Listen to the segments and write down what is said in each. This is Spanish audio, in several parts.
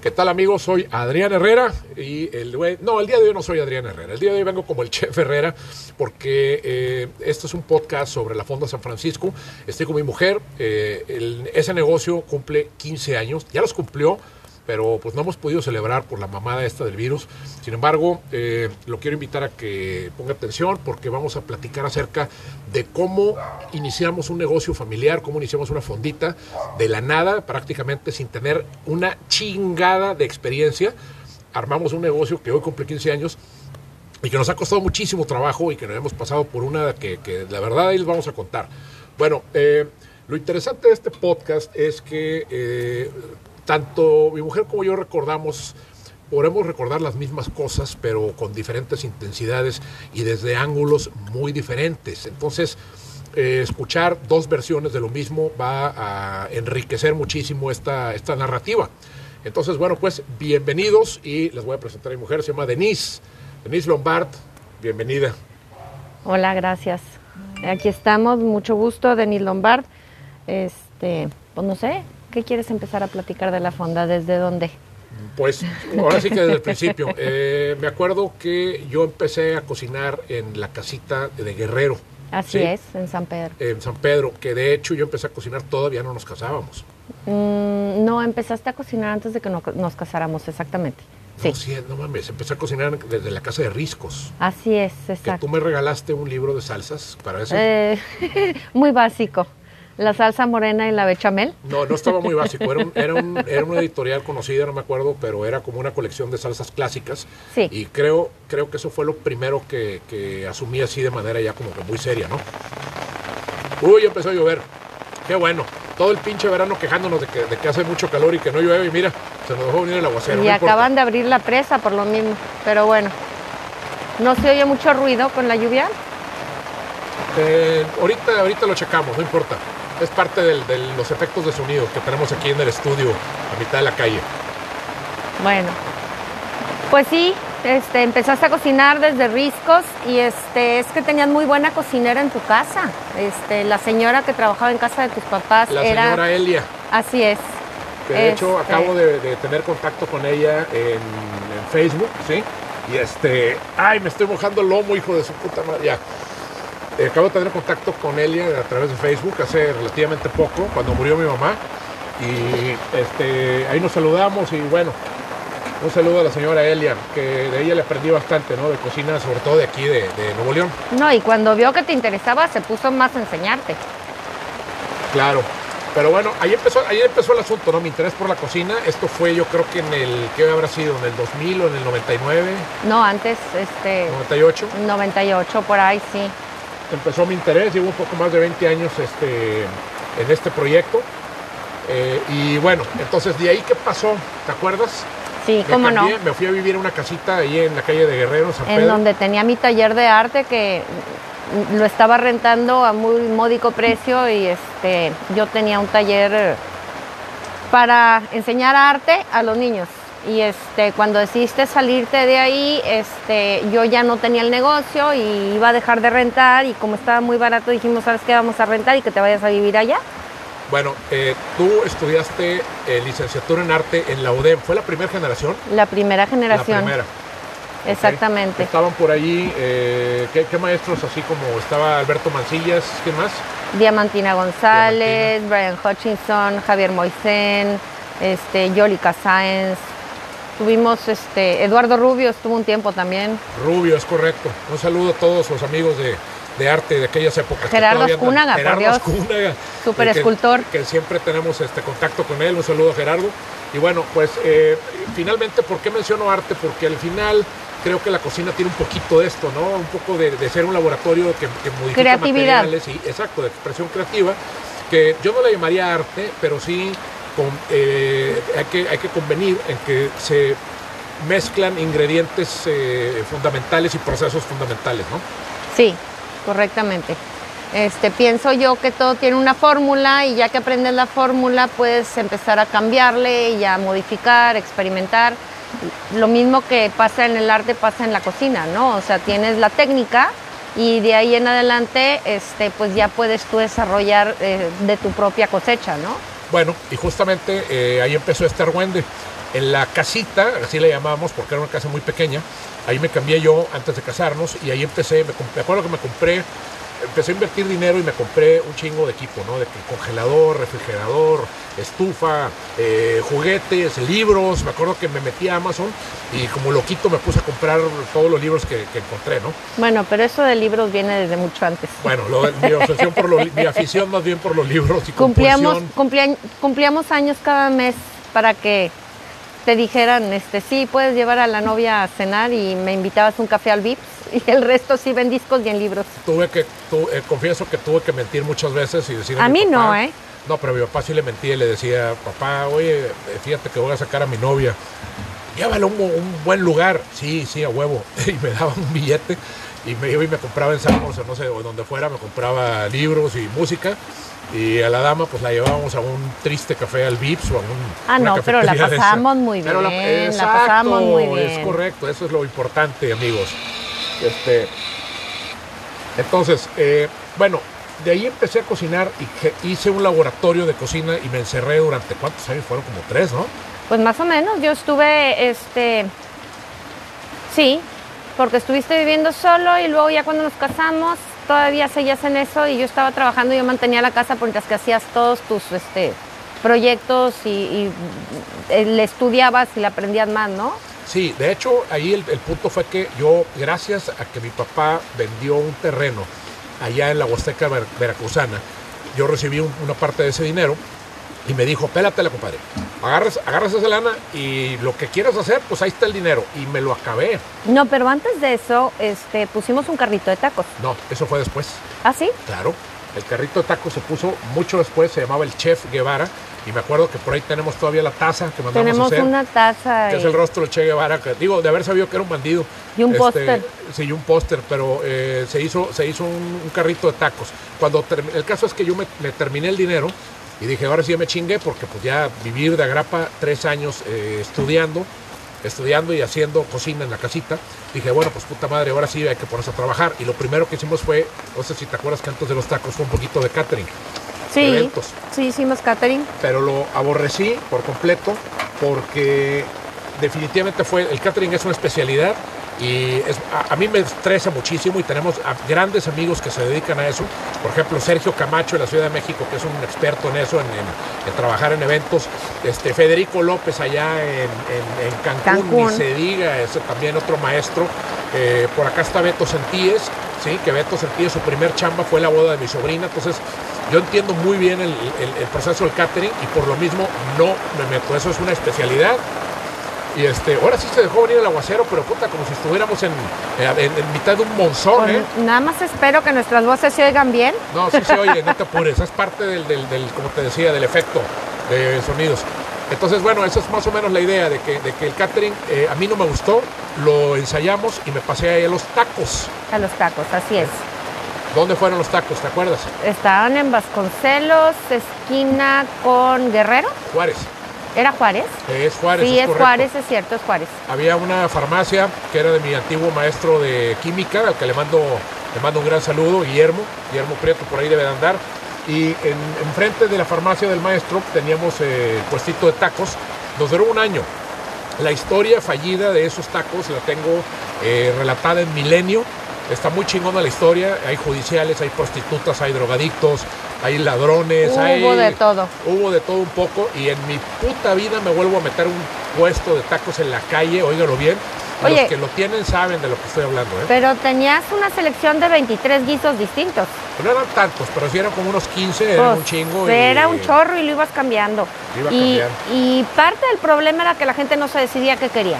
¿Qué tal amigos? Soy Adrián Herrera y el no, el día de hoy no soy Adrián Herrera, el día de hoy vengo como el chef Herrera porque eh, este es un podcast sobre la Fonda San Francisco, estoy con mi mujer, eh, ese negocio cumple 15 años, ya los cumplió, pero pues no hemos podido celebrar por la mamada esta del virus. Sin embargo, eh, lo quiero invitar a que ponga atención porque vamos a platicar acerca de cómo iniciamos un negocio familiar, cómo iniciamos una fondita de la nada, prácticamente sin tener una chingada de experiencia. Armamos un negocio que hoy cumple 15 años y que nos ha costado muchísimo trabajo y que nos hemos pasado por una que, la verdad ahí les vamos a contar. Bueno, eh, lo interesante de este podcast es que eh, tanto mi mujer como yo recordamos, podemos recordar las mismas cosas, pero con diferentes intensidades y desde ángulos muy diferentes. Entonces, eh, escuchar dos versiones de lo mismo va a enriquecer muchísimo esta, esta narrativa. Entonces, bueno, pues bienvenidos y les voy a presentar a mi mujer, se llama Denise, Denise Lombard, bienvenida. Hola, gracias. Aquí estamos, mucho gusto, Denise Lombard. Este, pues no sé, ¿Qué quieres empezar a platicar de la fonda? ¿Desde dónde? Pues ahora sí que desde el principio. Eh, me acuerdo que yo empecé a cocinar en la casita de Guerrero. Así es, en San Pedro. En San Pedro, que de hecho yo empecé a cocinar todavía no nos casábamos. Mm, no, empezaste a cocinar antes de que nos casáramos, exactamente. Sí. No, sí, no mames, empecé a cocinar desde la casa de Riscos. Así es, exacto. Que tú me regalaste un libro de salsas para eso. Eh, muy básico. ¿La salsa morena y la bechamel? No, no estaba muy básico. Era, un, era, un, era una editorial conocida, no me acuerdo, pero era como una colección de salsas clásicas. Sí. Y creo, creo que eso fue lo primero que, que asumí así de manera ya como que muy seria, ¿no? Uy, empezó a llover. Qué bueno. Todo el pinche verano quejándonos de que, de que hace mucho calor y que no llueve. Y mira, se nos dejó venir el aguacero. Y acaban de abrir la presa por lo mismo. Pero bueno. ¿No se oye mucho ruido con la lluvia? Eh, ahorita, ahorita lo checamos, no importa es parte de los efectos de sonido que tenemos aquí en el estudio, a mitad de la calle. Bueno, pues sí, este, empezaste a cocinar desde Riscos y este, es que tenías muy buena cocinera en tu casa. Este, la señora que trabajaba en casa de tus papás la era... señora Elia. Así es. de hecho este acabo de, tener contacto con ella en, en, Facebook, ¿sí? Y este, ay, me estoy mojando el lomo, hijo de su puta madre, ya. Acabo de tener contacto con Elia a través de Facebook hace relativamente poco, cuando murió mi mamá. Y este, ahí nos saludamos y bueno, un saludo a la señora Elia, que de ella le aprendí bastante, ¿no? De cocina, sobre todo de aquí, de, Nuevo León. No, y cuando vio que te interesaba, se puso más a enseñarte. Claro. Pero bueno, ahí empezó, ahí empezó el asunto, ¿no? Mi interés por la cocina. Esto fue, yo creo que en el, ¿qué habrá sido? ¿En el 2000 o en el 99? No, antes, este... ¿98? 98, por ahí, sí empezó mi interés, llevo un poco más de 20 años este, en este proyecto. Eh, y bueno, entonces de ahí qué pasó, ¿te acuerdas? Sí, cómo no. Me fui a vivir en una casita ahí en la calle de Guerrero, San Pedro. En donde tenía mi taller de arte que lo estaba rentando a muy módico precio y este yo tenía un taller para enseñar arte a los niños y este cuando decidiste salirte de ahí este yo ya no tenía el negocio y iba a dejar de rentar y como estaba muy barato dijimos sabes qué vamos a rentar y que te vayas a vivir allá bueno eh, tú estudiaste eh, licenciatura en arte en la UDEM. Fue la primera generación la primera generación. La primera. Exactamente. Estaban por allí eh, ¿qué, maestros así como estaba Alberto Mancillas qué más Diamantina González Brian Hutchinson Javier Moisén este Yolika Sáenz Tuvimos este, Eduardo Rubio, estuvo un tiempo también. Rubio, es correcto. Un saludo a todos los amigos de, arte de aquellas épocas. Gerardo Escúnaga, por Dios. Super escultor. Que, siempre tenemos este contacto con él. Un saludo a Gerardo. Y bueno, pues eh, finalmente, ¿por qué menciono arte? Porque al final creo que la cocina tiene un poquito de esto, ¿no? Un poco de, ser un laboratorio que, que modifica Creatividad. materiales. Y, exacto, de expresión creativa. Que yo no le llamaría arte, pero sí eh, hay, que, hay que convenir en que se mezclan ingredientes eh, fundamentales y procesos fundamentales, ¿no? Sí, correctamente. Este, pienso yo que todo tiene una fórmula y ya que aprendes la fórmula puedes empezar a cambiarle y a modificar, experimentar. Lo mismo que pasa en el arte pasa en la cocina, ¿no? O sea, tienes la técnica y de ahí en adelante este, pues ya puedes tú desarrollar eh, de tu propia cosecha, ¿no? Bueno, y justamente eh, ahí empezó este argüende. En la casita, así le llamábamos porque era una casa muy pequeña, ahí me cambié yo antes de casarnos y ahí empecé, me, me acuerdo que me compré empecé a invertir dinero y me compré un chingo de equipo, ¿no? De congelador, refrigerador, estufa, eh, juguetes, libros. Me acuerdo que me metí a Amazon y como loquito me puse a comprar todos los libros que, encontré, ¿no? Bueno, pero eso de libros viene desde mucho antes. Bueno, mi, obsesión por los, mi afición más bien por los libros y cumplíamos, cumplíamos años cada mes para que te dijeran, este, sí, puedes llevar a la novia a cenar y me invitabas un café al Vips y el resto sí ven discos y en libros. Tuve que, eh, confieso que tuve que mentir muchas veces y decir a, mí no, ¿eh? No, pero a mi papá sí le mentí y le decía, papá, oye, fíjate que voy a sacar a mi novia. Llévalo a un, buen lugar. Sí, sí, a huevo. Y me daba un billete y me iba y me compraba en Samos o no sé, o donde fuera, me compraba libros y música y a la dama pues la llevábamos a un triste café al Vips o a un Ah, no, pero la pasamos muy bien. la, pasamos muy bien. Es correcto, eso es lo importante, amigos. Este, entonces, eh, bueno, de ahí empecé a cocinar y hice un laboratorio de cocina y me encerré durante cuántos años, fueron como tres, ¿no? Pues más o menos, yo estuve, este, sí, porque estuviste viviendo solo y luego ya cuando nos casamos todavía seguías en eso y yo estaba trabajando, y yo mantenía la casa mientras que hacías todos tus este, proyectos y, eh, le estudiabas y le aprendías más, ¿no? Sí, de hecho ahí el, punto fue que yo, gracias a que mi papá vendió un terreno allá en la Huasteca Veracruzana, yo recibí una parte de ese dinero y me dijo, pélatela, compadre. Agarras, agarras esa lana y lo que quieras hacer, pues ahí está el dinero. Y me lo acabé. No, pero antes de eso, este, pusimos un carrito de tacos. No, eso fue después. ¿Ah, sí? Claro. El carrito de tacos se puso mucho después, se llamaba el Chef Guevara. Y me acuerdo que por ahí tenemos todavía la taza que mandamos tenemos a hacer. una taza. Que es el rostro de Che Guevara. Que, digo, de haber sabido que era un bandido. Y un este, póster. Sí, un póster, pero eh, se hizo, se hizo un, carrito de tacos. Cuando el caso es que yo me, me terminé el dinero y dije, ahora sí me chingué porque pues ya vivir de agrapa tres años eh, estudiando, estudiando y haciendo cocina en la casita. Dije, bueno, pues puta madre, ahora sí hay que ponerse a trabajar. Y lo primero que hicimos fue, no sé si te acuerdas que antes de los tacos fue un poquito de catering. Sí, eventos. sí hicimos catering. Pero lo aborrecí por completo porque definitivamente fue, el catering es una especialidad y a, mí me estresa muchísimo y tenemos grandes amigos que se dedican a eso. Por ejemplo, Sergio Camacho de la Ciudad de México, que es un experto en eso, en, trabajar en eventos. Este, Federico López allá en, Cancún, ni se diga, es también otro maestro. Eh, por acá está Beto Sentíes, ¿sí? que Beto Sentíes, su primer chamba fue la boda de mi sobrina. Entonces, yo entiendo muy bien el, el proceso del catering y por lo mismo no me meto. Eso es una especialidad y este, ahora sí se dejó venir el aguacero, pero puta, como si estuviéramos en, en, mitad de un monzón, ¿eh? Nada más espero que nuestras voces se oigan bien. No, sí se oye, no te apures. Es parte del, como te decía, del efecto de sonidos. Entonces, bueno, esa es más o menos la idea de que, de que el catering eh, a mí no me gustó, lo ensayamos y me pasé ahí a los tacos. A los tacos, así es. ¿Dónde fueron los tacos? ¿Te acuerdas? Estaban en Vasconcelos, esquina con Guerrero. Juárez. ¿Era Juárez? Es Juárez. Sí, es, Juárez, es cierto, es Juárez. Había una farmacia que era de mi antiguo maestro de química, al que le mando, le mando un gran saludo, Guillermo, Guillermo Prieto, por ahí debe de andar. Y en, enfrente de la farmacia del maestro teníamos eh, puestito de tacos. Nos duró un año. La historia fallida de esos tacos la tengo eh, relatada en Milenio. Está muy chingona la historia. Hay judiciales, hay prostitutas, hay drogadictos, hay ladrones, hubo de todo. Hubo de todo un poco y en mi puta vida me vuelvo a meter un puesto de tacos en la calle, óigalo bien. Los que lo tienen saben de lo que estoy hablando. ¿eh? Pero tenías una selección de 23 guisos distintos. No eran tantos, pero sí eran como unos 15, era pues, un chingo. Era un chorro y lo ibas cambiando. y, y parte del problema era que la gente no se decidía qué quería.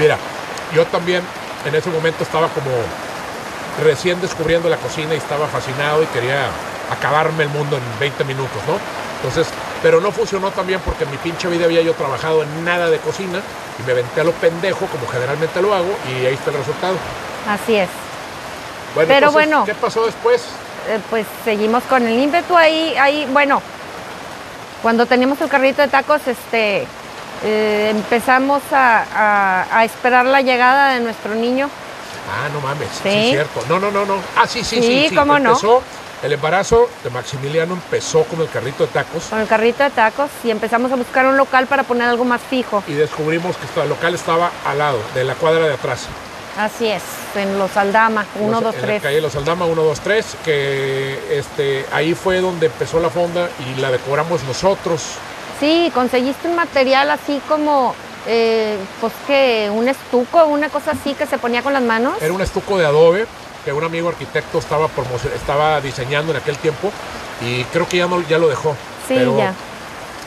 Mira, yo también en ese momento estaba como recién descubriendo la cocina y estaba fascinado y quería acabarme el mundo en 20 minutos, ¿no? Entonces, pero no funcionó también porque en mi pinche vida había yo trabajado en nada de cocina y me venté a lo pendejo como generalmente lo hago y ahí está el resultado. Así es. Bueno, pero bueno, ¿qué pasó después? Eh, pues seguimos con el ímpetu ahí, ahí, bueno, cuando teníamos el carrito de tacos, este, eh, empezamos a esperar la llegada de nuestro niño Ah, no mames, sí, es cierto. No, no, no, no. Ah, sí, sí, sí. Sí, cómo empezó, El embarazo de Maximiliano empezó con el carrito de tacos Con el carrito de tacos y empezamos a buscar un local para poner algo más fijo. y descubrimos que el local estaba al lado, de la cuadra de atrás. Así es, en Los Aldama, 1, Los- 2, en la 3. calle Los Aldama 1, 2, 3, que este, ahí fue donde empezó la fonda y la decoramos nosotros. Sí, conseguiste un material así como, eh, pues que un estuco, una cosa así que se ponía con las manos. Era un estuco de adobe que un amigo arquitecto estaba, estaba diseñando en aquel tiempo y creo que ya, no, ya lo dejó. Sí, Pero ya.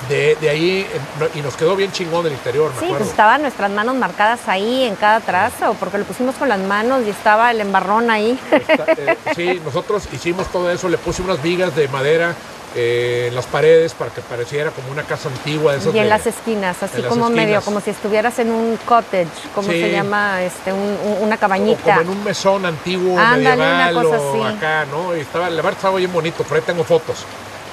De, de ahí, y nos quedó bien chingón el interior, me Sí, acuerdo. pues estaban nuestras manos marcadas ahí en cada trazo, porque lo pusimos con las manos y estaba el embarrón ahí. Está- eh, sí, nosotros hicimos todo eso, le puse unas vigas de madera eh, en las paredes para que pareciera como una casa antigua de esas y en de- las esquinas, así como medio, como si estuvieras en un cottage, como Sí. se llama, este, un- un- una o cabañita. como en un mesón antiguo, Ándale, medieval una cosa o así. acá, ¿no? Y estaba, la verdad estaba bien bonito, por ahí tengo fotos.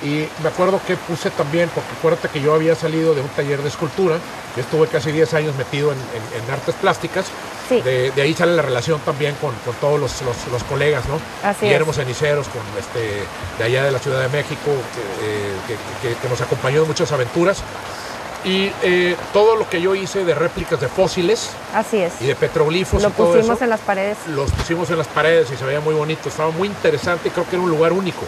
Y me acuerdo que puse también, porque acuérdate que yo había salido de un taller de escultura, yo estuve casi 10 años metido en, en- en artes plásticas, Sí. de, de ahí sale la relación también con, con todos los, los- los colegas, ¿no? Así Guillermo es. Ceniceros, con este, de allá de la Ciudad de México, que, eh, que- que- que nos acompañó en muchas aventuras. Y eh, todo lo que yo hice de réplicas de fósiles Así es. y de petroglifos Lo y todo pusimos eso, en las paredes. los pusimos en las paredes y se veía muy bonito, estaba muy interesante y creo que era un lugar único.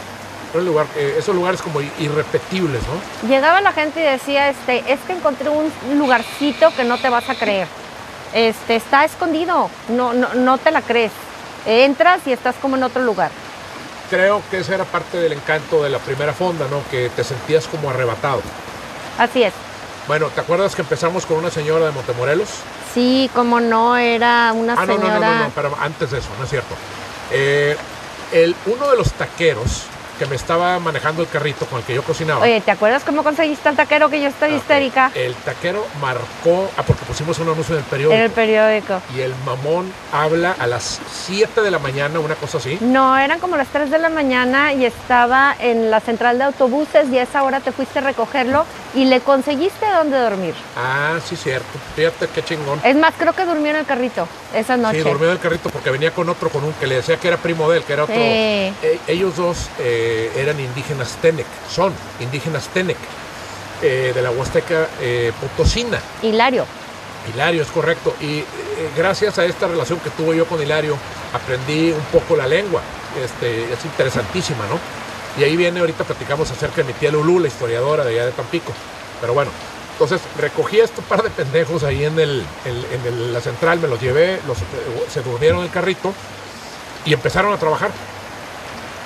Era lugar, eh, esos lugares como irrepetibles, ¿no? Llegaba la gente y decía, este, es que encontré un lugarcito que no te vas a creer. Este, está escondido, no, no, no te la crees. Entras y estás como en otro lugar. Creo que esa era parte del encanto de la primera fonda, ¿no? Que te sentías como arrebatado. Así es. Bueno, ¿te acuerdas que empezamos con una señora de Montemorelos? Sí, como no, era una Ah, no, no, señora. no, no, no, pero antes de eso, no es cierto. Eh, el, uno de los taqueros que me estaba manejando el carrito con el que yo cocinaba. Oye, ¿te acuerdas cómo conseguiste al taquero que yo estoy ah, histérica? El taquero marcó, ah, porque pusimos un anuncio en el periódico. En el periódico. Y el mamón habla a las 7 de la mañana, una cosa así. No, eran como las 3 de la mañana y estaba en la central de autobuses y a esa hora te fuiste a recogerlo y le conseguiste dónde dormir. Ah, sí, cierto. Fíjate qué chingón. Es más, creo que durmió en el carrito esa noche. Sí, durmió en el carrito porque venía con otro, con un que le decía que era primo de él, que era otro. Sí. Eh, ellos dos eh, eran indígenas Tenec, son indígenas Tenec, eh, de la Huasteca eh, Potosina. Hilario. Hilario, es correcto. Y eh, gracias a esta relación que tuve yo con Hilario, aprendí un poco la lengua. Este, es interesantísima, ¿no? Y ahí viene, ahorita platicamos acerca de mi tía Lulú, la historiadora de allá de Tampico. Pero bueno, entonces recogí a este par de pendejos ahí en, el, en el- la central, me los llevé, los, eh, se durmieron en el carrito y empezaron a trabajar.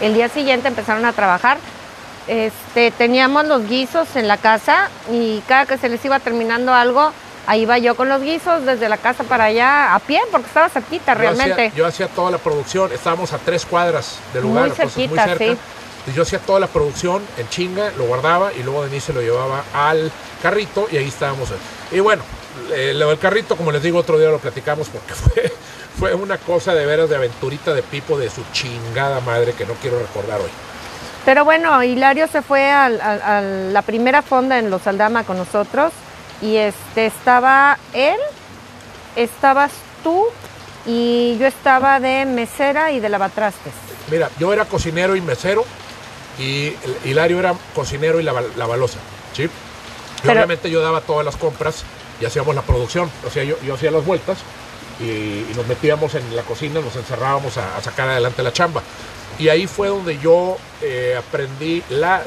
El día siguiente empezaron a trabajar. Este, teníamos los guisos en la casa y cada que se les iba terminando algo, ahí iba yo con los guisos desde la casa para allá a pie, porque estaba cerquita Yo realmente. hacía, yo hacía toda la producción, estábamos a tres cuadras del lugar, Muy cerquita, muy cerca. sí. Y yo hacía toda la producción en chinga, lo guardaba y luego Denise se lo llevaba al carrito y ahí estábamos. Y bueno, eh, lo del carrito, como les digo, otro día lo platicamos porque fue, fue una cosa de veras de aventurita de Pipo de su chingada madre que no quiero recordar hoy. Pero bueno, Hilario se fue a, la primera fonda en Los Aldama con nosotros y este estaba él, estabas tú y yo estaba de mesera y de lavatrastes. Mira, yo era cocinero y mesero y Hilario era cocinero y lava- lavalosa, ¿sí? Pero- obviamente yo daba todas las compras y hacíamos la producción, o sea, yo, yo hacía las vueltas y, y nos metíamos en la cocina, nos encerrábamos a, a sacar adelante la chamba. Y ahí fue donde yo eh, aprendí la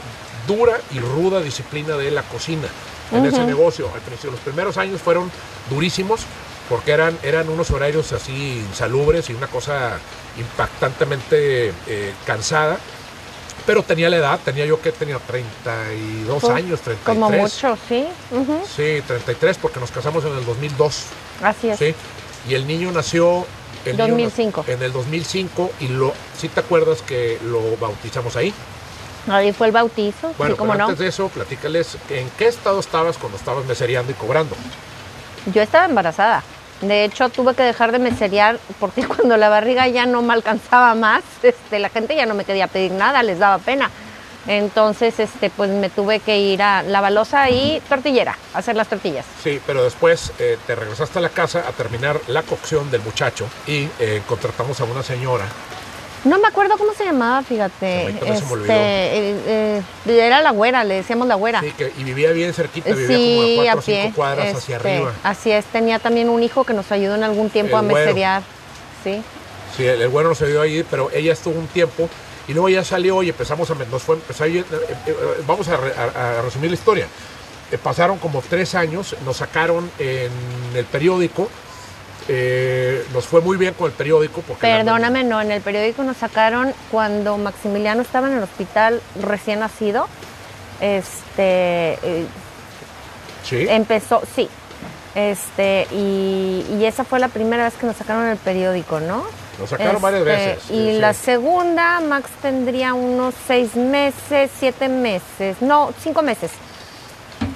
dura y ruda disciplina de la cocina en ese negocio. Al principio, los primeros años fueron durísimos porque eran, eran unos horarios así insalubres y una cosa impactantemente eh, cansada. Pero tenía la edad, tenía yo que tenía 32 Pues, años, 33. Como mucho, sí. ujú, Sí, 33 porque nos casamos en el 2002. Así es. ¿sí? Y el niño nació el niño 2005. nació en el 2005 y lo, si te acuerdas que lo bautizamos ahí. Ahí fue el bautizo, Bueno, sí, como pero no. antes de eso, platícales en qué estado estabas cuando estabas mesereando y cobrando. Yo estaba embarazada. De hecho, tuve que dejar de meserear porque cuando la barriga ya no me alcanzaba más, este, la gente ya no me quería pedir nada, les daba pena. Entonces, este, pues me tuve que ir a la balosa y tortillera, a hacer las tortillas. Sí, pero después eh, te regresaste a la casa a terminar la cocción del muchacho y eh, contratamos a una señora No me acuerdo cómo se llamaba, fíjate. También se me olvidó. Este, eh, eh, era la güera, le decíamos la güera. Sí, que, y vivía bien cerquita, vivía Sí, como a cuatro o cinco cuadras hacia este, arriba. Así es, tenía también un hijo que nos ayudó en algún tiempo El a güero. meserear. Sí. Sí, el, el bueno se vio ahí, pero ella estuvo un tiempo y luego ya salió y empezamos a... Nos fue, empezó a ir- eh, eh, vamos a, re- a- a resumir la historia. Eh, pasaron como tres años, nos sacaron en el periódico, eh, nos fue muy bien con el periódico porque... Perdóname, no, en el periódico nos sacaron cuando Maximiliano estaba en el hospital recién nacido. Este eh, Sí, empezó, sí. Este, y, y esa fue la primera vez que nos sacaron en el periódico, ¿no? Nos sacaron varias Este, veces. Y sí. la segunda, Max tendría unos seis meses, siete meses, no, cinco meses.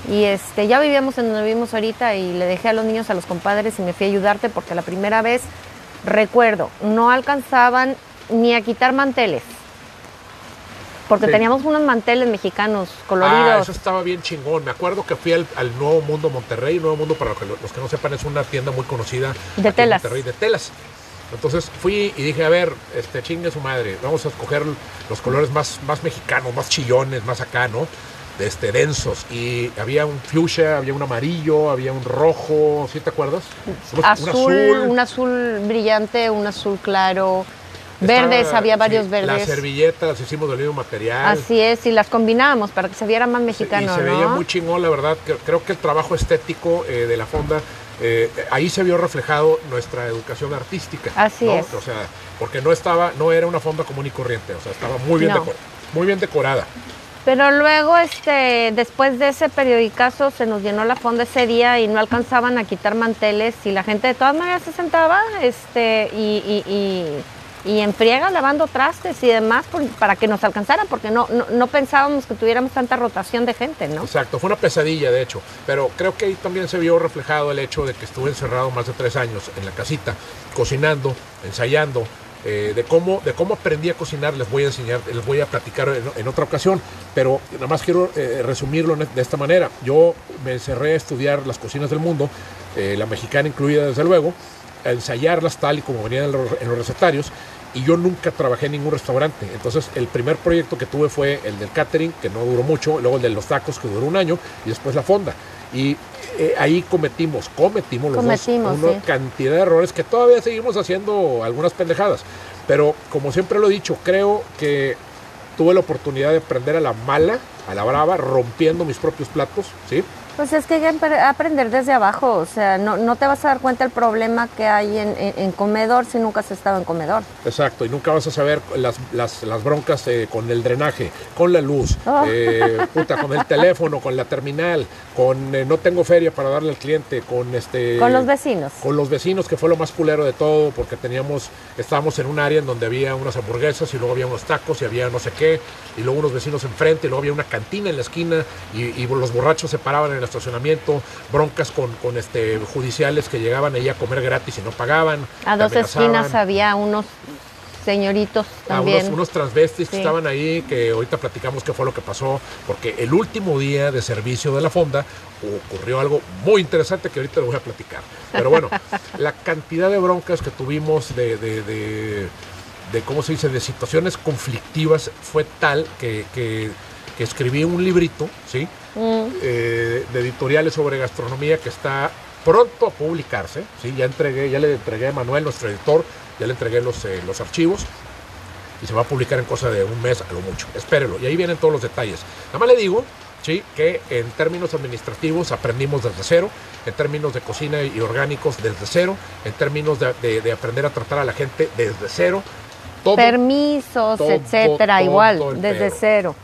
Y este, ya vivíamos en donde vivimos ahorita y le dejé a los niños a los compadres y me fui a ayudarte porque la primera vez, recuerdo, no alcanzaban ni a quitar manteles. Porque Sí. teníamos unos manteles mexicanos Ah, coloridos. eso estaba bien chingón. Me acuerdo que fui al, al Nuevo Mundo Monterrey. Nuevo Mundo, para los que, los que no sepan, es una tienda muy conocida De telas. Monterrey, de telas. Entonces fui y dije, a ver, este chingue su madre, vamos a escoger los colores más, más mexicanos, más chillones, más acá, ¿no? De este, densos. Y había un fuchsia, había un amarillo, había un rojo, ¿sí te acuerdas? Un- un azul, un azul brillante, un azul claro. Estaba- Verdes, había varios sí, verdes. Las servilletas las hicimos del mismo material. Así es, y las combinábamos para que se viera más mexicano, y se ¿no? veía muy chingón, la verdad. Creo que el trabajo estético eh, de la fonda, eh, ahí se vio reflejado nuestra educación artística. Así ¿no? es. O sea, porque no estaba, no era una fonda común y corriente, o sea, estaba muy bien, No. decor- muy bien decorada. Pero luego, este, después de ese periodicazo, se nos llenó la fonda ese día y no alcanzaban a quitar manteles y la gente de todas maneras se sentaba, este, y, y, y- y en friega lavando trastes y demás por- para que nos alcanzara, porque no, no, no pensábamos que tuviéramos tanta rotación de gente, ¿no? Exacto, fue una pesadilla de hecho, pero creo que ahí también se vio reflejado el hecho de que estuve encerrado más de tres años en la casita, cocinando, ensayando, eh, de, cómo, de cómo aprendí a cocinar, les voy a enseñar, les voy a platicar en, en otra ocasión, pero nada más quiero eh, resumirlo de esta manera. Yo me encerré a estudiar las cocinas del mundo, eh, la mexicana incluida desde luego, a ensayarlas tal y como venían en los, en los recetarios, y yo nunca trabajé en ningún restaurante. Entonces, el primer proyecto que tuve fue el del catering, que no duró mucho, luego el de los tacos, que duró un año, y después la fonda. Y eh, ahí cometimos, cometimos los Cometimos, dos una sí. cantidad de errores que todavía seguimos haciendo algunas pendejadas. Pero como siempre lo he dicho, creo que tuve la oportunidad de aprender a la mala, a la brava, rompiendo mis propios platos, ¿sí? Pues es que hay que aprender desde abajo, o sea, no, no te vas a dar cuenta el problema que hay en, en- en comedor si nunca has estado en comedor. Exacto, y nunca vas a saber las, las, las broncas eh, con el drenaje, con la luz, Oh. eh, puta, con el teléfono, con la terminal, con eh, no tengo feria para darle al cliente, con este... Con los vecinos. Con los vecinos, que fue lo más culero de todo, porque teníamos, estábamos en un área en donde había unas hamburguesas y luego había unos tacos y había no sé qué, y luego unos vecinos enfrente, y luego había una cantina en la esquina, y, y los borrachos se paraban en el estacionamiento, broncas con, con este judiciales que llegaban ahí a comer gratis y no pagaban. A dos esquinas había unos señoritos a también. unos, unos transvestis que estaban ahí, que ahorita platicamos qué fue lo que pasó, porque el último día de servicio de la fonda ocurrió algo muy interesante que ahorita les voy a platicar. Pero bueno, la cantidad de broncas que tuvimos de, de, de- de, ¿cómo se dice?, de situaciones conflictivas fue tal que, que- que escribí un librito, ¿sí? Mm, eh, de editoriales sobre gastronomía que está pronto a publicarse. ¿sí? Ya entregué, ya le entregué a Manuel, nuestro editor, ya le entregué los, eh, los archivos y se va a publicar en cosa de un mes a lo mucho. Espérelo. Y ahí vienen todos los detalles. Nada más le digo ¿sí? que en términos administrativos aprendimos desde cero, en términos de cocina y orgánicos desde cero, en términos de, de- de aprender a tratar a la gente desde cero. Todo, Permisos, todo, etcétera, todo igual, desde cero.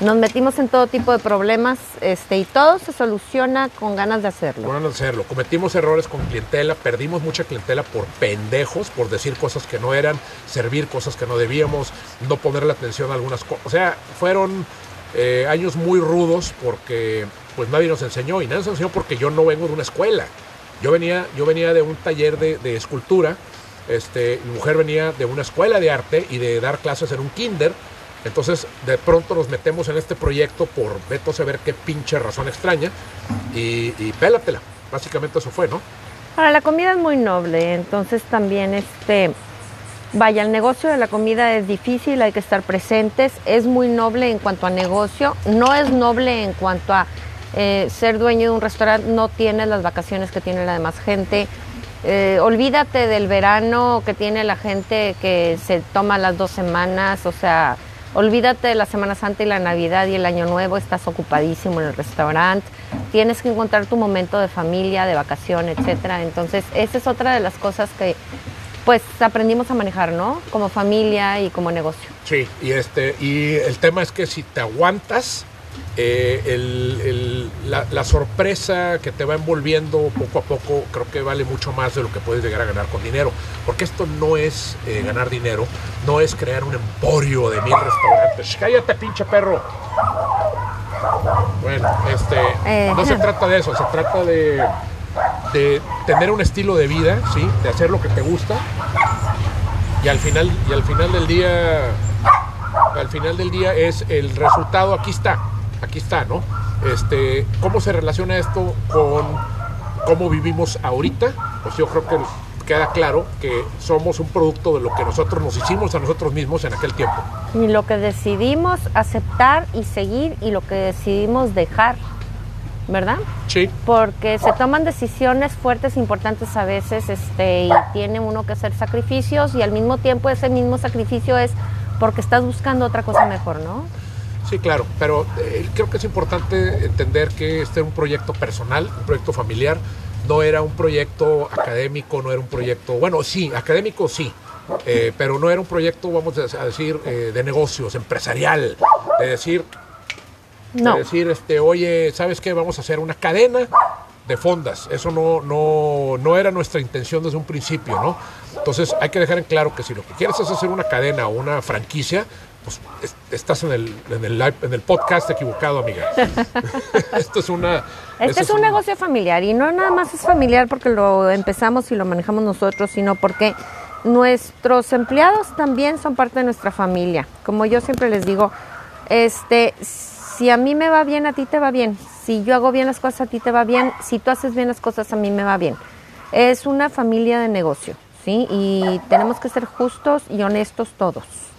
Nos metimos en todo tipo de problemas este, y todo se soluciona con ganas de hacerlo. Bueno, hacerlo. Cometimos errores con clientela, perdimos mucha clientela por pendejos, por decir cosas que no eran, servir cosas que no debíamos, no ponerle atención a algunas cosas. O sea, fueron eh, años muy rudos porque pues nadie nos enseñó y nadie nos enseñó porque yo no vengo de una escuela. Yo venía, yo venía de un taller de, de escultura, este, mi mujer venía de una escuela de arte y de dar clases en un kinder. Entonces, de pronto nos metemos en este proyecto por veto a saber qué pinche razón extraña y, y pélatela. Básicamente eso fue, ¿no? Ahora, la comida es muy noble, entonces también este, Vaya, el negocio de la comida es difícil, hay que estar presentes, es muy noble en cuanto a negocio, no es noble en cuanto a eh, ser dueño de un restaurante, no tienes las vacaciones que tiene la demás gente. Eh, olvídate del verano que tiene la gente que se toma las dos semanas, o sea, olvídate de la Semana Santa y la Navidad y el Año Nuevo, estás ocupadísimo en el restaurante, tienes que encontrar tu momento de familia, de vacación, etcétera. Entonces, esa es otra de las cosas que pues aprendimos a manejar, ¿no? Como familia y como negocio. Sí, y este y el tema es que si te aguantas eh, la, sorpresa que te va envolviendo poco a poco creo que vale mucho más de lo que puedes llegar a ganar con dinero. Porque esto no es eh, ganar dinero, no es crear un emporio de mil restaurantes. Cállate, pinche perro. Bueno, este, eh. no se trata de eso, se trata de, de tener un estilo de vida, ¿sí? De hacer lo que te gusta. Y al final, y al final del día, al final del día es el resultado, aquí está aquí está, ¿no? Este, ¿Cómo se relaciona esto con cómo vivimos ahorita? Pues yo creo que queda claro que somos un producto de lo que nosotros nos hicimos a nosotros mismos en aquel tiempo. Y lo que decidimos aceptar y seguir y lo que decidimos dejar, ¿verdad? Sí. Porque se toman decisiones fuertes, importantes a veces, este, y tiene uno que hacer sacrificios y al mismo tiempo ese mismo sacrificio es porque estás buscando otra cosa mejor, ¿no? Sí, claro, pero eh, creo que es importante entender que este era un proyecto personal, un proyecto familiar, no era un proyecto académico, no era un proyecto, bueno, sí, académico sí, eh, pero no era un proyecto, vamos a decir, eh, de negocios, empresarial, de decir, no. de decir, este, oye, ¿sabes qué? Vamos a hacer una cadena de fondas. Eso no, no, no era nuestra intención desde un principio, ¿no? Entonces hay que dejar en claro que si lo que quieres es hacer una cadena o una franquicia, pues estás en el, en el, en el podcast equivocado, amiga. esto es una... Este es un, negocio familiar y no nada más es familiar porque lo empezamos y lo manejamos nosotros, sino porque nuestros empleados también son parte de nuestra familia. Como yo siempre les digo, este, si a mí me va bien, a ti te va bien. Si yo hago bien las cosas, a ti te va bien. Si tú haces bien las cosas, a mí me va bien. Es una familia de negocio, ¿sí? Y tenemos que ser justos y honestos todos.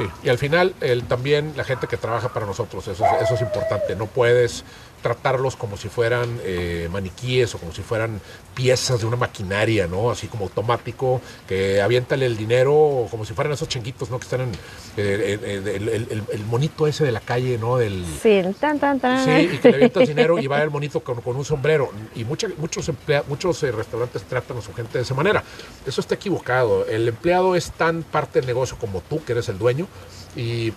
Sí, y al final también la gente que trabaja para nosotros, eso, eso es importante, no puedes tratarlos como si fueran eh, maniquíes o como si fueran piezas de una maquinaria, ¿no? Así como automático, que aviéntale el dinero como si fueran esos chenguitos, ¿no? Que están en eh, eh, el, monito ese de la calle, ¿no? Del, sí, tan, tan, tan. Sí, y que le avientas dinero y va el monito con, un sombrero. Y mucha, muchos, muchos restaurantes tratan a su gente de esa manera. Eso está equivocado. El empleado es tan parte del negocio como tú, que eres el dueño, y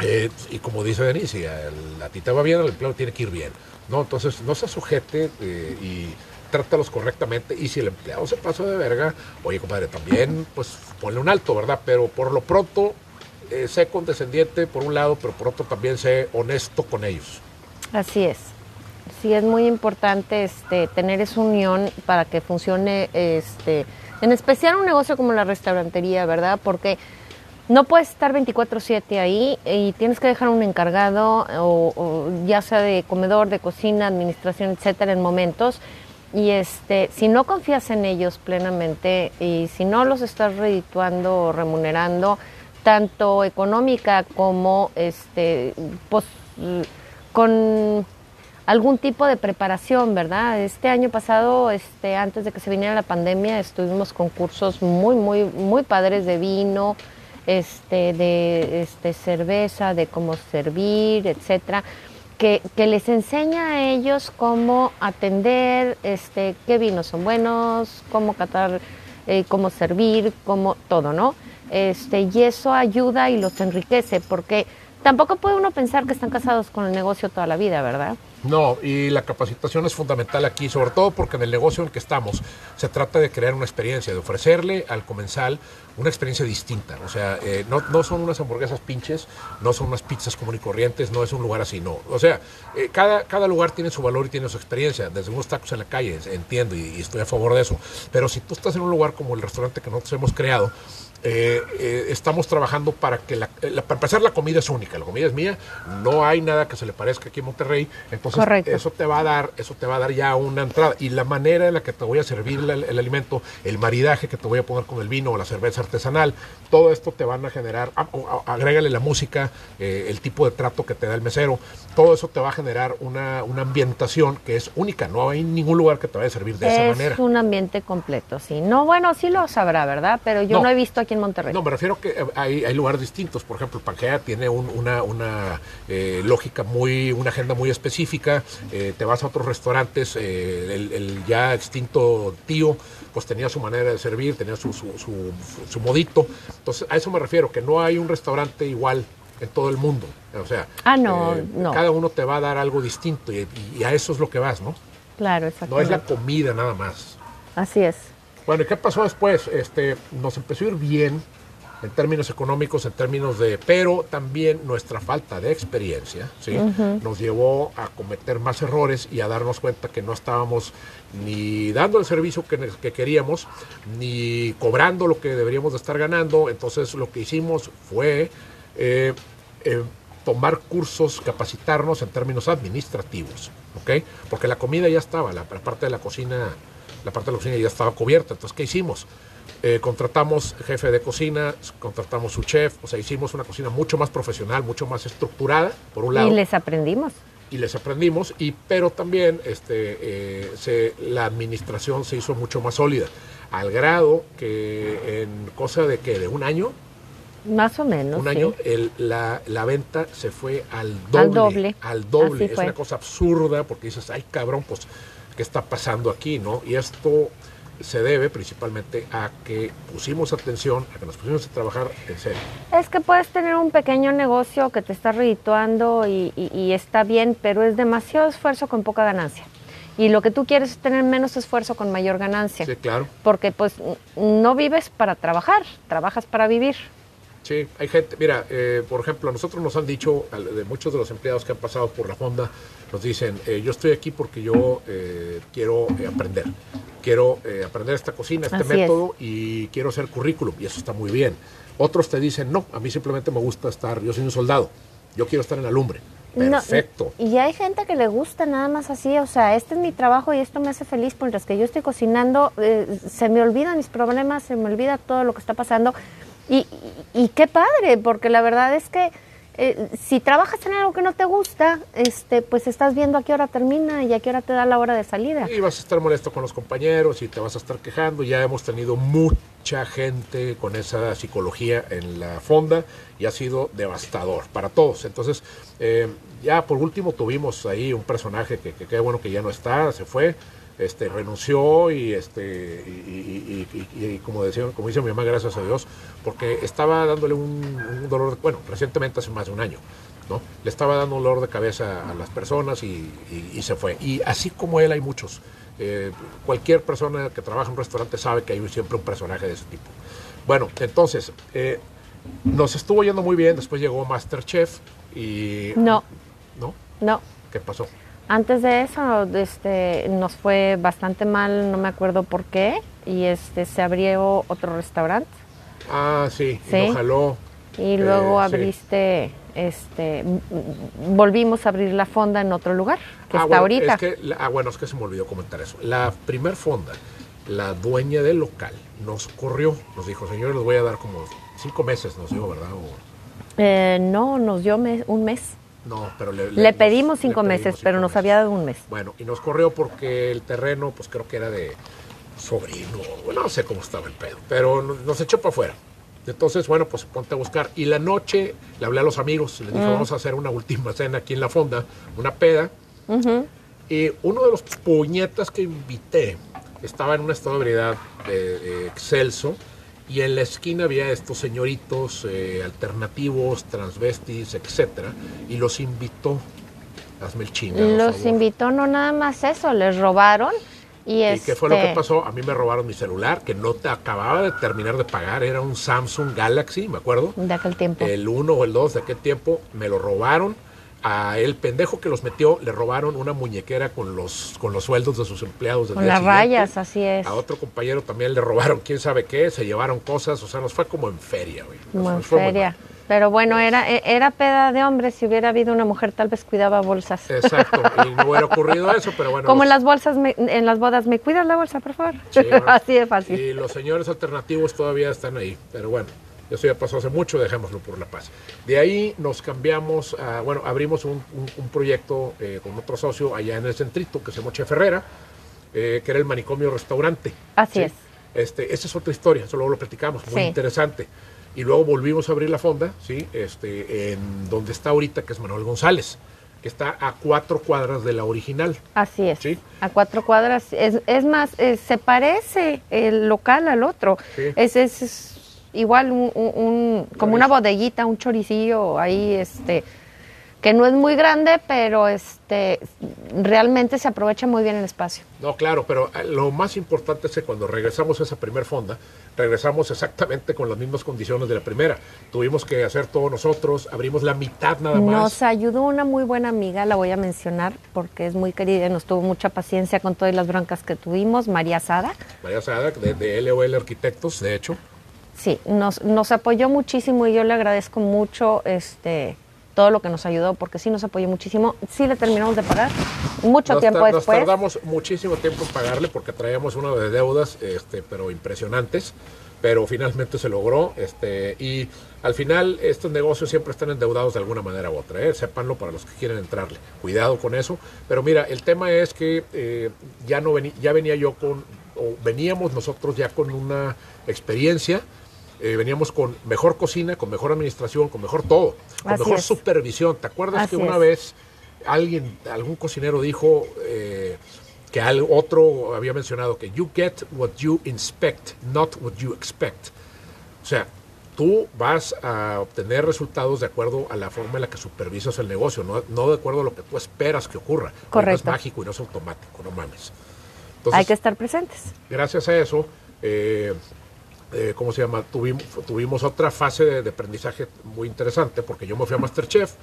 eh, y como dice Denis, si a, ti te va bien, el empleado tiene que ir bien. ¿no? Entonces, no se sujete eh, y trátalos correctamente. Y si el empleado se pasó de verga, oye, compadre, también, pues ponle un alto, ¿verdad? Pero por lo pronto, eh, sé condescendiente por un lado, pero por otro también sé honesto con ellos. Así es. Sí, es muy importante este, tener esa unión para que funcione, este, en especial un negocio como la restaurantería, ¿verdad? Porque no puedes estar 24/7 ahí y tienes que dejar un encargado, o, ya sea de comedor, de cocina, administración, etcétera, en momentos. Y este, si no confías en ellos plenamente y si no los estás redituando o remunerando, tanto económica como este, pues, con algún tipo de preparación, ¿verdad? Este año pasado, este, antes de que se viniera la pandemia, estuvimos con cursos muy, muy, muy padres de vino, este, de este, cerveza, de cómo servir, etcétera, que, que, les enseña a ellos cómo atender, este, qué vinos son buenos, cómo catar, eh, cómo servir, cómo todo, ¿no? Este, y eso ayuda y los enriquece, porque tampoco puede uno pensar que están casados con el negocio toda la vida, ¿verdad? No, y la capacitación es fundamental aquí, sobre todo porque en el negocio en el que estamos se trata de crear una experiencia, de ofrecerle al comensal una experiencia distinta. O sea, eh, no, son unas hamburguesas pinches, no son unas pizzas común y corrientes, no es un lugar así, no. O sea, eh, cada, cada lugar tiene su valor y tiene su experiencia. Desde unos tacos en la calle, entiendo y, y estoy a favor de eso. Pero si tú estás en un lugar como el restaurante que nosotros hemos creado, eh, eh, estamos trabajando para que la, la- para empezar la comida es única, la comida es mía, no hay nada que se le parezca aquí en Monterrey, entonces Correcto. eso te va a dar, eso te va a dar ya una entrada y la manera en la que te voy a servir el, el alimento, el maridaje que te voy a poner con el vino o la cerveza artesanal, todo esto te van a generar, ah, a- agrégale la música, eh, el tipo de trato que te da el mesero, todo eso te va a generar una, una ambientación que es única, no hay ningún lugar que te vaya a servir de esa es manera. un ambiente completo, sí. No, bueno, sí lo sabrá, ¿verdad? Pero yo No. no, he visto aquí en Monterrey. No, me refiero que eh, hay, hay lugares distintos. Por ejemplo, Pangea tiene un- una, una eh, lógica muy, una agenda muy específica. Eh, te vas a otros restaurantes, eh, el, el ya extinto tío, pues tenía su manera de servir, tenía su, su, su- su modito. Entonces, a eso me refiero, que no hay un restaurante igual en todo el mundo. O sea, Ah, no, eh, no. cada uno te va a dar algo distinto y, y a eso es lo que vas, ¿no? Claro, No exactamente. es la comida nada más. Así es. Bueno, ¿y qué pasó después? Este, nos empezó a ir bien en términos económicos, en términos de, pero también nuestra falta de experiencia, ¿sí? Nos llevó a cometer más errores y a darnos cuenta que no estábamos ni dando el servicio que, que queríamos, ni cobrando lo que deberíamos de estar ganando. Entonces lo que hicimos fue eh, eh, tomar cursos, capacitarnos en términos administrativos, ¿ok? Porque la comida ya estaba, la, la parte de la cocina, la parte de la cocina ya estaba cubierta. Entonces, ¿qué hicimos? Eh, contratamos jefe de cocina, contratamos su chef, o sea, hicimos una cocina mucho más profesional, mucho más estructurada, por un lado Y les aprendimos. y les aprendimos, y, pero también este, eh, se, la administración se hizo mucho más sólida, al grado que en cosa de que de un año, Más o menos. un sí. año, el- la, la venta se fue al doble. doble. Al doble. Así Es fue. una cosa absurda porque dices, ay cabrón, pues, ¿qué está pasando aquí? no Y esto se debe principalmente a que pusimos atención, a que nos pusimos a trabajar en serio. Es que puedes tener un pequeño negocio que te está redituando y, y- y está bien, pero es demasiado esfuerzo con poca ganancia. Y lo que tú quieres es tener menos esfuerzo con mayor ganancia. Sí, claro. Porque pues no vives para trabajar, trabajas para vivir. Sí, hay gente, mira, eh, por ejemplo, a nosotros nos han dicho, de muchos de los empleados que han pasado por la fonda, nos dicen, eh, yo estoy aquí porque yo eh, quiero eh, aprender, quiero eh, aprender esta cocina, este Así método y quiero hacer currículum, y eso está muy bien. Otros te dicen, no, a mí simplemente me gusta estar, yo soy un soldado, yo quiero estar en la lumbre. No, Perfecto. y hay gente que le gusta nada más así, o sea, este es mi trabajo y esto me hace feliz, mientras que yo estoy cocinando, eh, se me olvidan mis problemas, se me olvida todo lo que está pasando. Y, y- qué padre, porque la verdad es que eh, si trabajas en algo que no te gusta, este, pues estás viendo a qué hora termina y a qué hora te da la hora de salida. Y vas a estar molesto con los compañeros y te vas a estar quejando. Ya hemos tenido mucha gente con esa psicología en la fonda y ha sido devastador para todos. Entonces, eh, ya por último tuvimos ahí un personaje que, que qué bueno que ya no está, se fue, este, renunció y este y, y- y- y- y como decía, como dice mi mamá, gracias a Dios, porque estaba dándole un, un dolor, bueno, recientemente hace más de un año. ¿no? Le estaba dando un dolor de cabeza a las personas y se fue. Y así como él hay muchos. Eh, cualquier persona que trabaja en un restaurante sabe que hay siempre un personaje de ese tipo. Bueno, entonces, eh, nos estuvo yendo muy bien, después llegó Masterchef y... No, ¿No? no. ¿Qué pasó? Antes de eso, este, nos fue bastante mal, no me acuerdo por qué, y este, se abrió otro restaurante. Ah, sí, y Sí. no jaló. Y luego Eh, sí. abriste, este, m- m- volvimos a abrir la fonda en otro lugar, que Ah, está bueno, ahorita. es que ah, bueno, es que se me olvidó comentar eso. La primer fonda, la dueña del local, nos corrió, nos dijo, señores, les voy a dar como cinco meses, nos dijo, ¿verdad? O- Eh, no, nos dio mes- un mes. No, pero le, pedimos cinco le meses, pero nos meses. había dado un mes. Bueno, y nos corrió porque el terreno, pues creo que era de sobrino, no sé cómo estaba el pedo, pero no- nos echó para afuera. Entonces, bueno, pues ponte a buscar. Y la noche le hablé a los amigos, les dije, vamos a hacer una última cena aquí en la fonda, una peda. Y uno de los puñetas que invité estaba en un estado de ebriedad eh, excelso. Y en la esquina había estos señoritos eh, alternativos, transvestis, etcétera, y los invitó. Hazme el chingado. Los invitó no nada más eso, les robaron y, ¿Y qué fue lo que este, pasó? A mí me robaron mi celular, que no te acababa de terminar de pagar. Era un Samsung Galaxy, me acuerdo. De aquel tiempo. El 1 o el 2 de aquel tiempo me lo robaron. A el pendejo que los metió le robaron una muñequera con los con los sueldos de sus empleados del Con las siguiente. rayas, así es. A otro compañero también le robaron quién sabe qué, se llevaron cosas, o sea, nos fue como en feria, güey. Como en feria. Pero bueno, era, e- era peda de hombres. Si hubiera habido una mujer, tal vez cuidaba bolsas. Exacto, y no hubiera ocurrido eso, pero bueno. Como en las bolsas, me- en las bodas, ¿me cuidas la bolsa, por favor? Sí, bueno. Así de fácil. Y los señores alternativos todavía están ahí, pero bueno, eso ya pasó hace mucho, dejémoslo por la paz. De ahí nos cambiamos, a, bueno, abrimos un, un- un proyecto eh, con otro socio allá en el centrito que se llama Che Ferrera, eh, que era el manicomio restaurante. Así es. Este, esa es otra historia, eso luego lo platicamos, muy Sí. interesante. Y luego volvimos a abrir la fonda, ¿sí? Este, en donde está ahorita, que es Manuel González, que está a cuatro cuadras de la original. Así es. Sí. A cuatro cuadras. Es, es más, eh, se parece el local al otro. Sí. Es, es- es igual un, como una bodeguita, un choricillo ahí, este, que no es muy grande, pero este, realmente se aprovecha muy bien el espacio. No, claro, pero eh, lo más importante es que cuando regresamos a esa primer fonda, regresamos exactamente con las mismas condiciones de la primera. Tuvimos que hacer todo nosotros, abrimos la mitad nada más. Nos ayudó una muy buena amiga, la voy a mencionar porque es muy querida y nos tuvo mucha paciencia con todas las broncas que tuvimos, María Sada. María Sada, de, de LOL Arquitectos, de hecho. Sí, nos, nos apoyó muchísimo y yo le agradezco mucho este todo lo que nos ayudó porque sí nos apoyó muchísimo. Sí le terminamos de pagar mucho Nos tiempo tar- Nos después. tardamos muchísimo tiempo en pagarle porque traíamos una de deudas, este, pero impresionantes. Pero finalmente se logró. Este, y al final, estos negocios siempre están endeudados de alguna manera u otra. ¿eh? Sépanlo para los que quieren entrarle. Cuidado con eso. Pero mira, el tema es que eh, ya, no vení- ya venía yo con, o veníamos nosotros ya con una experiencia. Eh, veníamos con mejor cocina, con mejor administración, con mejor todo, con Así mejor es. supervisión. ¿Te acuerdas Así que una es. vez alguien, algún cocinero dijo eh, que al otro había mencionado que you get what you inspect, not what you expect. O sea, tú vas a obtener resultados de acuerdo a la forma en la que supervisas el negocio, no, no de acuerdo a lo que tú esperas que ocurra. Porque No Correcto. es mágico y no es automático, no mames. Entonces, Hay que estar presentes. gracias a eso, eh, eh, ¿cómo se llama? Tuvimos, tuvimos otra fase de, aprendizaje muy interesante porque yo me fui a Masterchef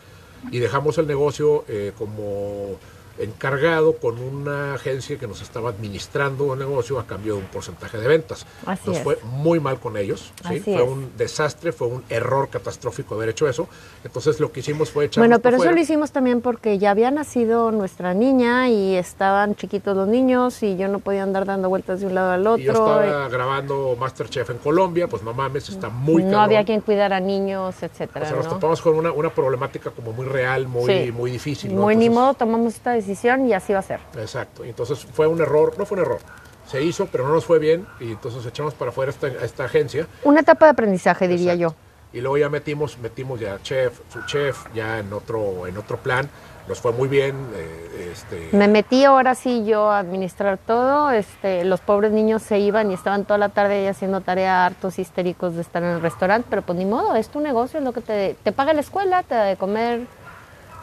y dejamos el negocio eh, como encargado con una agencia que nos estaba administrando el negocio a cambio de un porcentaje de ventas. Así nos es. fue muy mal con ellos, ¿sí? Fue es. un desastre, fue un error catastrófico haber hecho eso. Entonces lo que hicimos fue echar Bueno, pero eso lo hicimos también porque ya había nacido nuestra niña y estaban chiquitos los niños y yo no podía andar dando vueltas de un lado al Y yo otro. estaba grabando Masterchef en Colombia, pues no mames, está muy no cabrón. había quien cuidar a niños, etcétera. O sea, nos ¿no? topamos con una, una problemática como muy real, muy, Sí. muy difícil. ¿no? Muy ni Entonces, modo, tomamos esta decisión y así va a ser. Exacto. Entonces fue un error, no fue un error. Se hizo, pero no nos fue bien y entonces echamos para afuera esta, esta agencia. Una etapa de aprendizaje, diría Exacto. yo. Y luego ya metimos, metimos ya chef, su chef, ya en otro, en otro plan. Nos fue muy bien. eh, este, Me metí ahora sí yo a administrar todo. Este, los pobres niños se iban y estaban toda la tarde ahí haciendo tarea hartos histéricos de estar en el restaurante, pero pues ni modo, es tu negocio, es lo que te, te paga la escuela, te da de comer.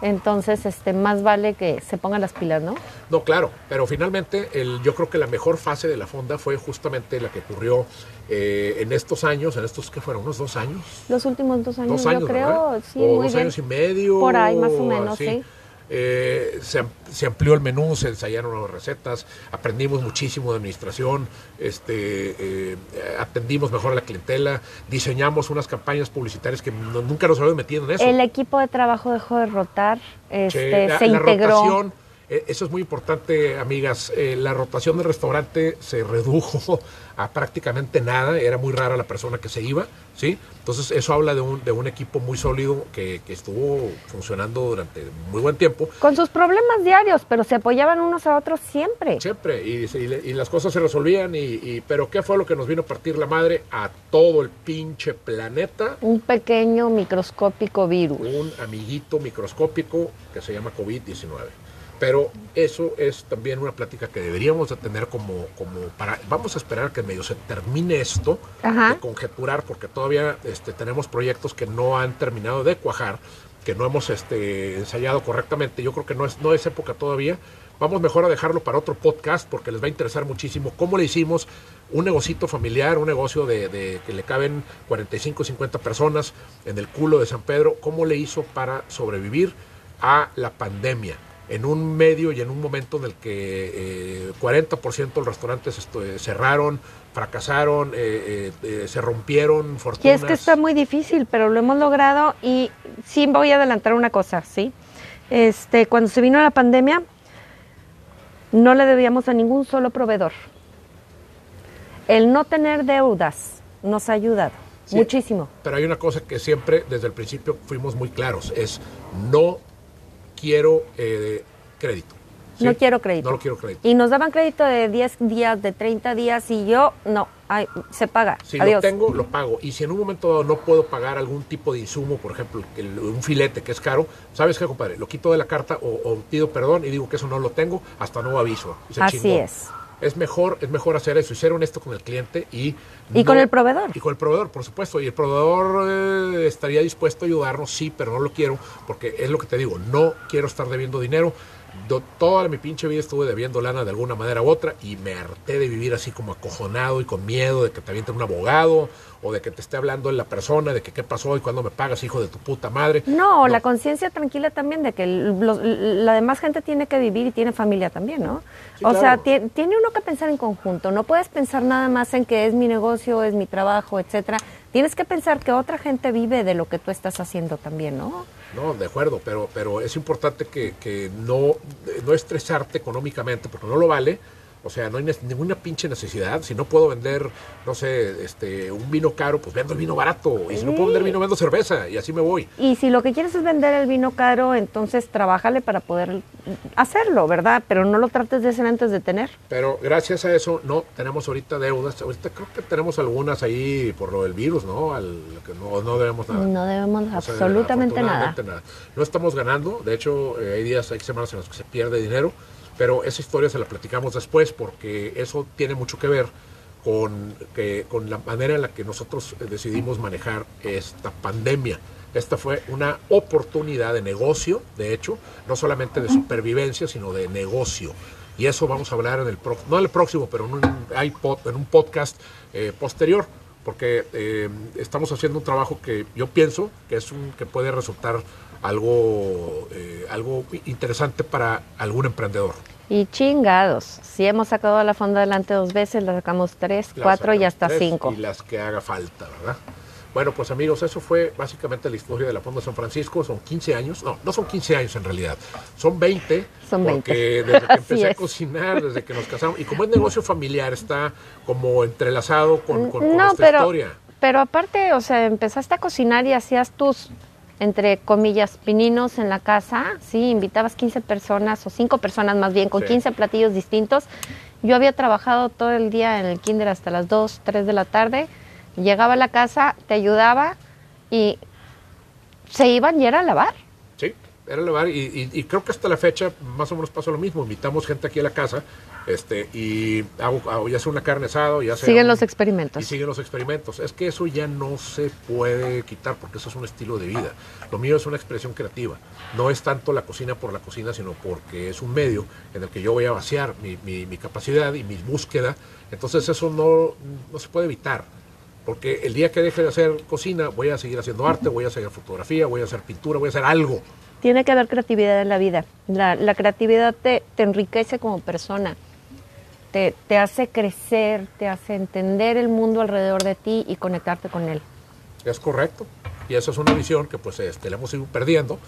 Entonces, este, más vale que se pongan las pilas, ¿no? No, claro, pero finalmente el, yo creo que la mejor fase de la fonda fue justamente la que ocurrió eh, en estos años, en estos que fueron unos dos años. Los últimos dos años, dos años, yo creo, ¿verdad? sí, o muy dos bien. años y medio. Por ahí, más o menos, así. sí. Eh, se, am- se amplió el menú, se ensayaron nuevas recetas, aprendimos muchísimo de administración, este, eh, atendimos mejor a la clientela, diseñamos unas campañas publicitarias que no- nunca nos habíamos metido en eso. El equipo de trabajo dejó de rotar, este, Che, la, se la integró. rotación, eso es muy importante, amigas. eh, la rotación del restaurante se redujo a prácticamente nada. Era muy rara la persona que se iba, ¿sí? Entonces, eso habla de un, de un equipo muy sólido que, que estuvo funcionando durante muy buen tiempo. Con sus problemas diarios, pero se apoyaban unos a otros siempre. Siempre, y, y las cosas se resolvían, y, y- pero ¿qué fue lo que nos vino a partir la madre a todo el pinche planeta? Un pequeño microscópico virus. un amiguito microscópico que se llama COVID-19. Pero eso es también una plática que deberíamos de tener como, como para... Vamos a esperar que medio se termine esto, Ajá. de conjeturar, porque todavía este, tenemos proyectos que no han terminado de cuajar, que no hemos este, ensayado correctamente. Yo creo que no es, no es época todavía. Vamos mejor a dejarlo para otro podcast porque les va a interesar muchísimo cómo le hicimos un negocito familiar, un negocio de, de que le caben 45, 50 personas en el culo de San Pedro, cómo le hizo para sobrevivir a la pandemia en un medio y en un momento en el que eh, 40% de los restaurantes esto, eh, cerraron, fracasaron, eh, eh, se rompieron fortunas. Y es que está muy difícil, pero lo hemos logrado y sí voy a adelantar una cosa, ¿sí? Este, cuando se vino la pandemia, no le debíamos a ningún solo proveedor. El no tener deudas nos ha ayudado Sí, muchísimo. Pero hay una cosa que siempre desde el principio fuimos muy claros, es no quiero eh, crédito. ¿sí? No quiero crédito. No lo quiero crédito. Y nos daban crédito de 10 días, de 30 días y yo, no, ay, se paga. Si Adiós. lo tengo, lo pago. Y si en un momento dado no puedo pagar algún tipo de insumo, por ejemplo, el- un filete que es caro, ¿sabes qué, compadre? Lo quito de la carta o, o pido perdón y digo que eso no lo tengo hasta nuevo aviso. Se Así chingó. es. Es mejor, es mejor hacer eso y ser honesto con el cliente y... Y con el proveedor. Y con el proveedor, por supuesto. Y el proveedor eh, estaría dispuesto a ayudarnos, sí, pero no lo quiero, porque es lo que te digo, no quiero estar debiendo dinero. Do- toda mi pinche vida estuve debiendo lana de alguna manera u otra y me harté de vivir así como acojonado y con miedo de que te avienten un abogado o de que te esté hablando en la persona de que qué pasó y cuándo me pagas, hijo de tu puta madre. No, la conciencia tranquila también de que los- la demás gente tiene que vivir y tiene familia también, ¿no? Sí, o sea, claro. tie- tiene uno que pensar en conjunto. No puedes pensar nada más en que es mi negocio, es mi trabajo, etcétera. Tienes que pensar que otra gente vive de lo que tú estás haciendo también, ¿no? No, de acuerdo, pero, pero es importante que, que no, no estresarte económicamente porque no lo vale. O sea, no hay ninguna pinche necesidad. Si no puedo vender, no sé, este, un vino caro, pues vendo el vino barato. Y si no puedo vender vino, vendo cerveza. Y así me voy. Y si lo que quieres es vender el vino caro, entonces trabájale para poder hacerlo, ¿verdad? Pero no lo trates de hacer antes de tener. Pero gracias a eso no tenemos ahorita deudas. Ahorita creo que tenemos algunas ahí por lo del virus, ¿no? Al, que no, no debemos nada. No debemos O sea, absolutamente nada. No estamos ganando, de hecho eh, hay días, hay semanas en las que se pierde dinero, pero esa historia se la platicamos después porque eso tiene mucho que ver con, que, con la manera en la que nosotros eh, decidimos manejar esta pandemia. Esta fue una oportunidad de negocio, de hecho, no solamente de supervivencia, sino de negocio. Y eso vamos a hablar en el próximo, no en el próximo, pero en un, iPod, en un podcast eh, posterior porque eh, estamos haciendo un trabajo que yo pienso que es un que puede resultar algo eh, algo interesante para algún emprendedor. Y chingados, si hemos sacado a la fonda adelante dos veces, la sacamos tres, cuatro y hasta tres cinco. Y las que haga falta, ¿verdad? Bueno, pues amigos, eso fue básicamente la historia de la Fonda San Francisco. Son 15 años, no, no son 15 años en realidad, son 20. Son 20. Porque desde que empecé a cocinar, desde que nos casamos, y como es negocio familiar, está como entrelazado con, con, con no, esta pero, historia. pero aparte, o sea, empezaste a cocinar y hacías tus, entre comillas, pininos en la casa, sí, invitabas 15 personas o 5 personas más bien, con Sí. 15 platillos distintos. Yo había trabajado todo el día en el kinder hasta las 2, 3 de la tarde, llegaba a la casa, te ayudaba y se iban y era a lavar. Sí, era lavar y, y- y creo que hasta la fecha más o menos pasa lo mismo. Invitamos gente aquí a la casa este y hago, hago ya sea una carne asada, ya sea Siguen un- los experimentos. y siguen los experimentos. Es que eso ya no se puede quitar porque eso es un estilo de vida. Lo mío es una expresión creativa. No es tanto la cocina por la cocina, sino porque es un medio en el que yo voy a vaciar mi, mi- mi capacidad y mi búsqueda. Entonces eso no, no se puede evitar. Porque el día que deje de hacer cocina, voy a seguir haciendo arte, voy a hacer fotografía, voy a hacer pintura, voy a hacer algo. Tiene que haber creatividad en la vida. La, la creatividad te, te enriquece como persona, te, te hace crecer, te hace entender el mundo alrededor de ti y conectarte con él. Es correcto. Y esa es una visión que pues este, la hemos ido perdiendo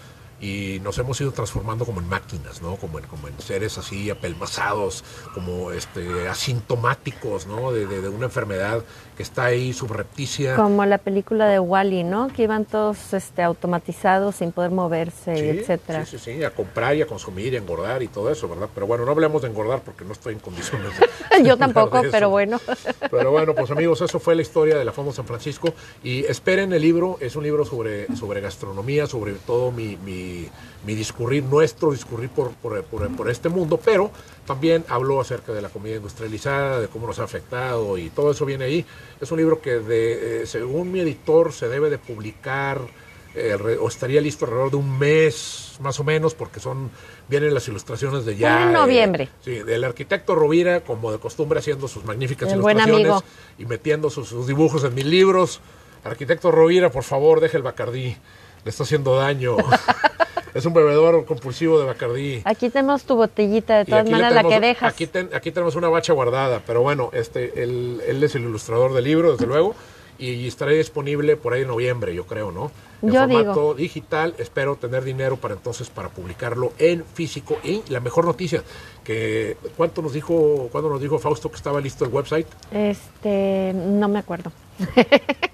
y nos hemos ido transformando como en máquinas, ¿no? Como en, como en seres así apelmazados, como este, asintomáticos, ¿no? De, de- de una enfermedad que está ahí subrepticia. Como la película de Wally, ¿no? Que iban todos este, automatizados sin poder moverse, Sí, etcétera. sí, sí, sí, a comprar y a consumir y a engordar y todo eso, ¿verdad? Pero bueno, no hablemos de engordar porque no estoy en condiciones de Yo tampoco, de pero bueno. Pero bueno, pues amigos, eso fue la historia de la Fondo San Francisco. Y esperen el libro, es un libro sobre, sobre gastronomía, sobre todo mi, mi, mi discurrir, nuestro discurrir por, por, por- por este mundo, pero también habló acerca de la comida industrializada, de cómo nos ha afectado y todo eso viene ahí. Es un libro que, de, eh, según mi editor, se debe de publicar eh, o estaría listo alrededor de un mes más o menos porque son vienen las ilustraciones de ya En eh, noviembre. sí del arquitecto Rovira como de costumbre haciendo sus magníficas El ilustraciones y metiendo sus, sus dibujos en mis libros arquitecto Rovira por favor deje el Bacardí Le está haciendo daño. es un bebedor compulsivo de Bacardí. Aquí tenemos tu botellita, de Y todas maneras la que dejas. Aquí, ten- aquí tenemos una bacha guardada, pero bueno, este, él, él es el ilustrador del libro, desde luego, y estará disponible por ahí en noviembre, yo creo, ¿no? En Yo formato digo. digital, espero tener dinero para entonces para publicarlo en físico. Y la mejor noticia, que ¿cuánto nos dijo, cuándo nos dijo Fausto que estaba listo el website? Este, no me acuerdo.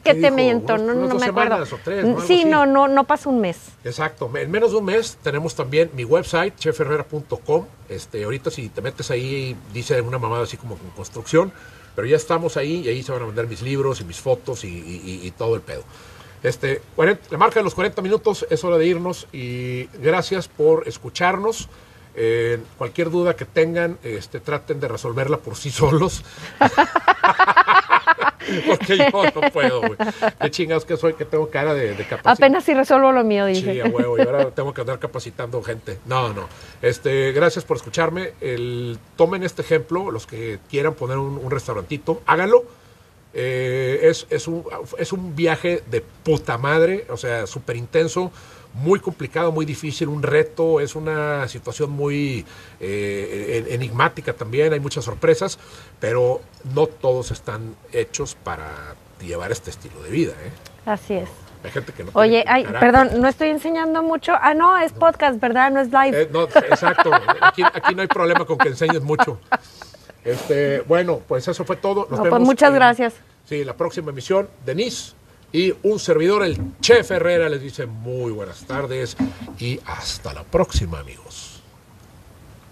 ¿Qué te miento? No, no me acuerdo. o tres, sí, no, no, no pasa un mes. Exacto. En menos de un mes tenemos también mi website, chefherrera.com. Este, ahorita si te metes ahí, dice una mamada así como con construcción, pero ya estamos ahí y ahí se van a vender mis libros y mis fotos y, y- y- y todo el pedo. Este, 40 la marca de los 40 minutos es hora de irnos y gracias por escucharnos. Eh, cualquier duda que tengan, este, traten de resolverla por sí solos. Porque yo no puedo, güey. Qué chingados que soy, que tengo cara de, de capacidad. Apenas si resuelvo lo mío, dije. Sí, a huevo, y ahora tengo que andar capacitando gente. No, no. Este, gracias por escucharme. El, tomen este ejemplo, los que quieran poner un, un restaurantito, háganlo. Eh, es, es, un, es un viaje de puta madre, o sea, súper intenso, muy complicado, muy difícil, un reto, es una situación muy eh, en- enigmática también, hay muchas sorpresas, pero no todos están hechos para llevar este estilo de vida. ¿eh? Así es. Hay gente que no Oye, ay, perdón, no estoy enseñando mucho. Ah, no, es podcast, ¿verdad? No es live. Eh, no, exacto. Aquí, aquí no hay problema con que enseñes mucho. Este, bueno, pues eso fue todo. Nos No, pues vemos muchas en- gracias. Sí, la próxima emisión, Denise y un servidor, el Chef Herrera, les dice muy buenas tardes y hasta la próxima, amigos.